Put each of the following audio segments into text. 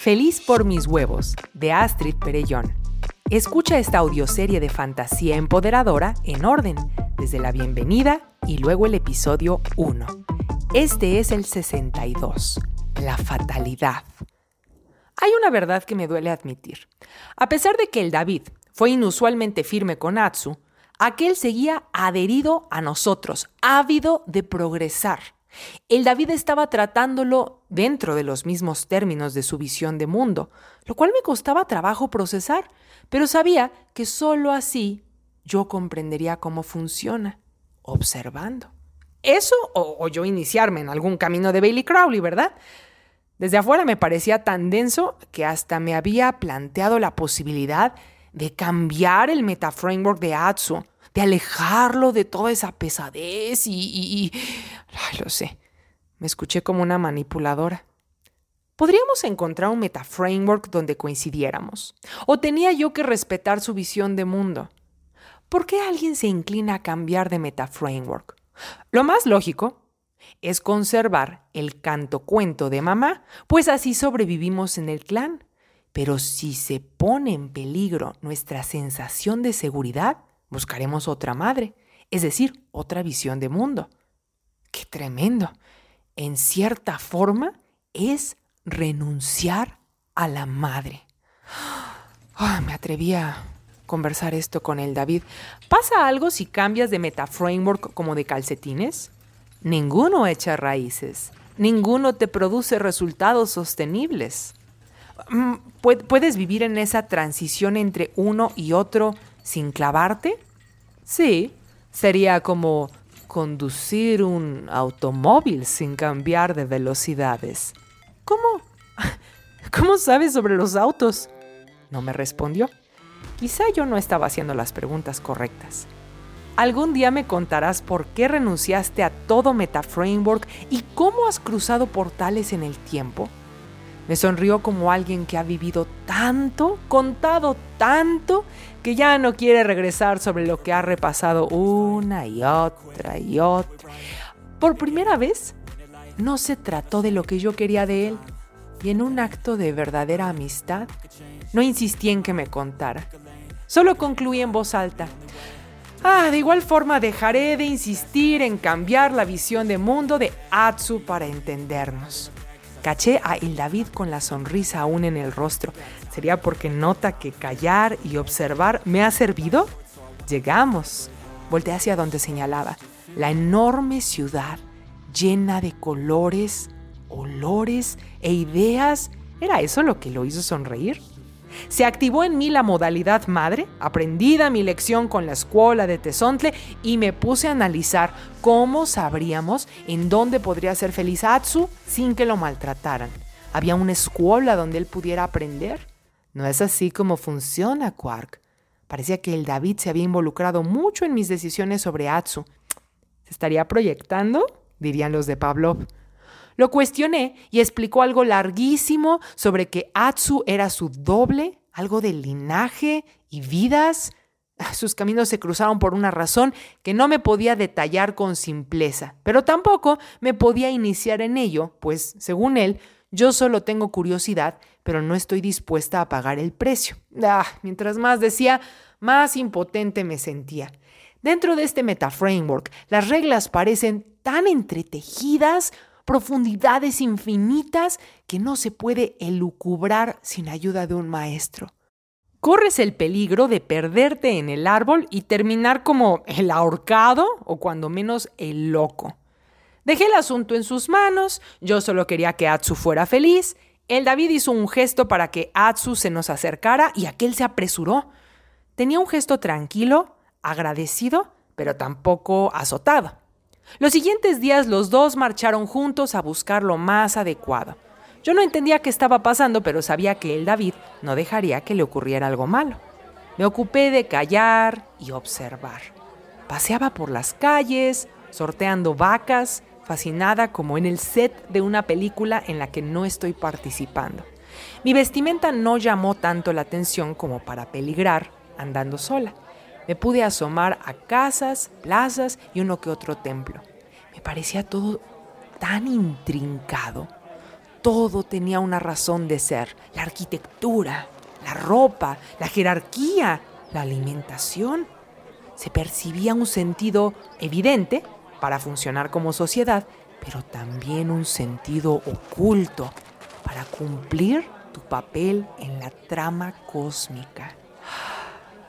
Feliz por mis huevos, de Astrid Perellón. Escucha esta audioserie de fantasía empoderadora en orden, desde la bienvenida y luego el episodio 1. Este es el 62, la fatalidad. Hay una verdad que me duele admitir. A pesar de que el David fue inusualmente firme con Atsu, aquel seguía adherido a nosotros, ávido de progresar. El David estaba tratándolo dentro de los mismos términos de su visión de mundo, lo cual me costaba trabajo procesar, pero sabía que sólo así yo comprendería cómo funciona, observando. Eso o, o, yo iniciarme en algún camino de Bailey Crowley, ¿verdad? Desde afuera me parecía tan denso que hasta me había planteado la posibilidad de cambiar el metaframework de Atsu de alejarlo de toda esa pesadez y... Lo sé, me escuché como una manipuladora. Podríamos encontrar un metaframework donde coincidiéramos. ¿O tenía yo que respetar su visión de mundo? ¿Por qué alguien se inclina a cambiar de metaframework? Lo más lógico es conservar el canto cuento de mamá, pues así sobrevivimos en el clan. Pero si se pone en peligro nuestra sensación de seguridad, buscaremos otra madre, es decir, otra visión de mundo. ¡Qué tremendo! En cierta forma es renunciar a la madre. me atreví a conversar esto con el David. ¿Pasa algo si cambias de metaframework como de calcetines? Ninguno echa raíces. Ninguno te produce resultados sostenibles. Mm, ¿Puedes vivir en esa transición entre uno y otro sin clavarte? Sí, sería como conducir un automóvil sin cambiar de velocidades. ¿Cómo? ¿Cómo sabes sobre los autos? No me respondió. Quizá yo no estaba haciendo las preguntas correctas. Algún día me contarás por qué renunciaste a todo MetaFramework y cómo has cruzado portales en el tiempo. Me sonrió como alguien que ha vivido tanto, contado tanto, que ya no quiere regresar sobre lo que ha repasado una y otra y otra. Por primera vez, no se trató de lo que yo quería de él. Y en un acto de verdadera amistad, no insistí en que me contara. Solo concluí en voz alta. Ah, de igual forma dejaré de insistir en cambiar la visión de mundo de Atsu para entendernos. Caché a El David con la sonrisa aún en el rostro. ¿Sería porque nota que callar y observar me ha servido? Llegamos. Volté hacia donde señalaba. La enorme ciudad llena de colores, olores e ideas. ¿Era eso lo que lo hizo sonreír? Se activó en mí la modalidad madre, aprendida mi lección con la escuela de Tezontle y me puse a analizar cómo sabríamos en dónde podría ser feliz Atsu sin que lo maltrataran. ¿Había una escuela donde él pudiera aprender? No es así como funciona, Quark. Parecía que el David se había involucrado mucho en mis decisiones sobre Atsu. ¿Se estaría proyectando? dirían los de Pavlov. Lo cuestioné y explicó algo larguísimo sobre que Atsu era su doble, algo de linaje y vidas. Sus caminos se cruzaron por una razón que no me podía detallar con simpleza, pero tampoco me podía iniciar en ello, pues, según él, yo solo tengo curiosidad, pero no estoy dispuesta a pagar el precio. Ah, mientras más decía, más impotente me sentía. Dentro de este metaframework, las reglas parecen tan entretejidas profundidades infinitas que no se puede elucubrar sin ayuda de un maestro. Corres el peligro de perderte en el árbol y terminar como el ahorcado o cuando menos el loco. Dejé el asunto en sus manos, yo solo quería que Atsu fuera feliz. El David hizo un gesto para que Atsu se nos acercara y aquel se apresuró. Tenía un gesto tranquilo, agradecido, pero tampoco azotado. Los siguientes días los dos marcharon juntos a buscar lo más adecuado. Yo no entendía qué estaba pasando, pero sabía que el David no dejaría que le ocurriera algo malo. Me ocupé de callar y observar. Paseaba por las calles, sorteando vacas, fascinada como en el set de una película en la que no estoy participando. Mi vestimenta no llamó tanto la atención como para peligrar andando sola me pude asomar a casas, plazas y uno que otro templo. Me parecía todo tan intrincado, todo tenía una razón de ser. La arquitectura, la ropa, la jerarquía, la alimentación. Se percibía un sentido evidente para funcionar como sociedad, pero también un sentido oculto para cumplir tu papel en la trama cósmica.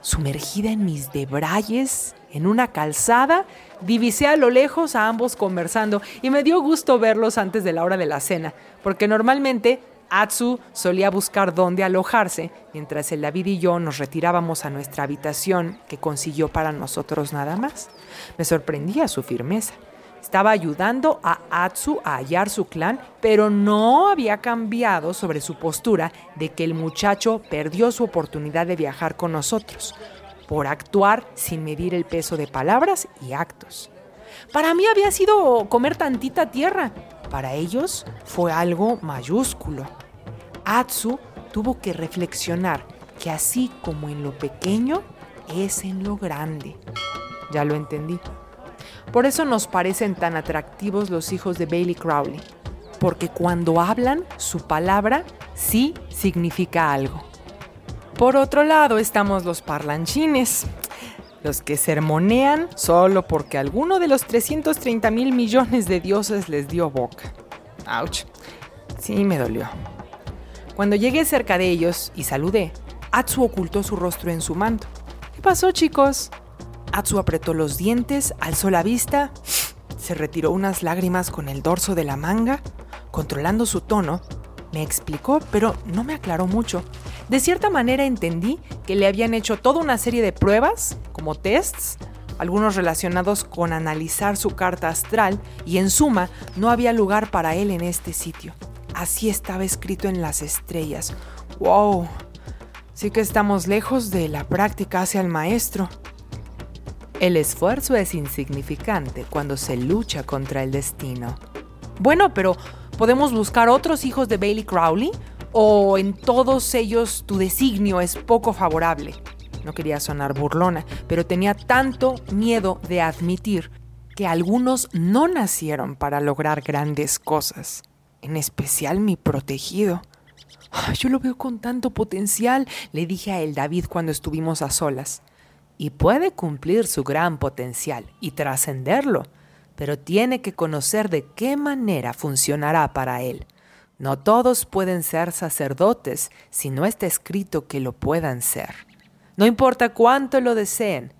Sumergida en mis debrayes, en una calzada, divisé a lo lejos a ambos conversando y me dio gusto verlos antes de la hora de la cena, porque normalmente Atsu solía buscar dónde alojarse, mientras el David y yo nos retirábamos a nuestra habitación que consiguió para nosotros nada más. Me sorprendía su firmeza. Estaba ayudando a Atsu a hallar su clan, pero no había cambiado sobre su postura de que el muchacho perdió su oportunidad de viajar con nosotros, por actuar sin medir el peso de palabras y actos. Para mí había sido comer tantita tierra, para ellos fue algo mayúsculo. Atsu tuvo que reflexionar que así como en lo pequeño, es en lo grande. Ya lo entendí. Por eso nos parecen tan atractivos los hijos de Bailey Crowley, porque cuando hablan, su palabra sí significa algo. Por otro lado estamos los parlanchines, los que sermonean solo porque alguno de los 330 mil millones de dioses les dio boca. ¡Auch! Sí me dolió. Cuando llegué cerca de ellos y saludé, Atsu ocultó su rostro en su manto. ¿Qué pasó, chicos? Atsu apretó los dientes, alzó la vista, se retiró unas lágrimas con el dorso de la manga, controlando su tono, me explicó, pero no me aclaró mucho. De cierta manera entendí que le habían hecho toda una serie de pruebas, como tests, algunos relacionados con analizar su carta astral, y en suma no había lugar para él en este sitio. Así estaba escrito en las estrellas. ¡Wow! Sí que estamos lejos de la práctica hacia el maestro. El esfuerzo es insignificante cuando se lucha contra el destino. Bueno, pero ¿podemos buscar otros hijos de Bailey Crowley? ¿O en todos ellos tu designio es poco favorable? No quería sonar burlona, pero tenía tanto miedo de admitir que algunos no nacieron para lograr grandes cosas, en especial mi protegido. Yo lo veo con tanto potencial, le dije a él David cuando estuvimos a solas y puede cumplir su gran potencial y trascenderlo, pero tiene que conocer de qué manera funcionará para él. No todos pueden ser sacerdotes si no está escrito que lo puedan ser. No importa cuánto lo deseen,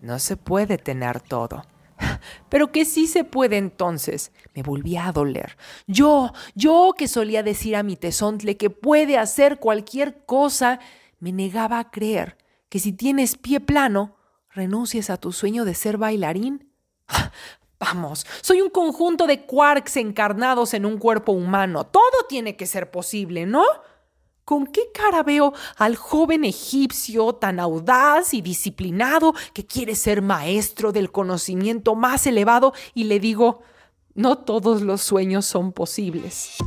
no se puede tener todo. Pero que sí se puede entonces. Me volví a doler. Yo, yo que solía decir a mi tesontle que puede hacer cualquier cosa, me negaba a creer que si tienes pie plano, renuncies a tu sueño de ser bailarín? Vamos, soy un conjunto de quarks encarnados en un cuerpo humano. Todo tiene que ser posible, ¿no? ¿Con qué cara veo al joven egipcio tan audaz y disciplinado que quiere ser maestro del conocimiento más elevado y le digo, no todos los sueños son posibles?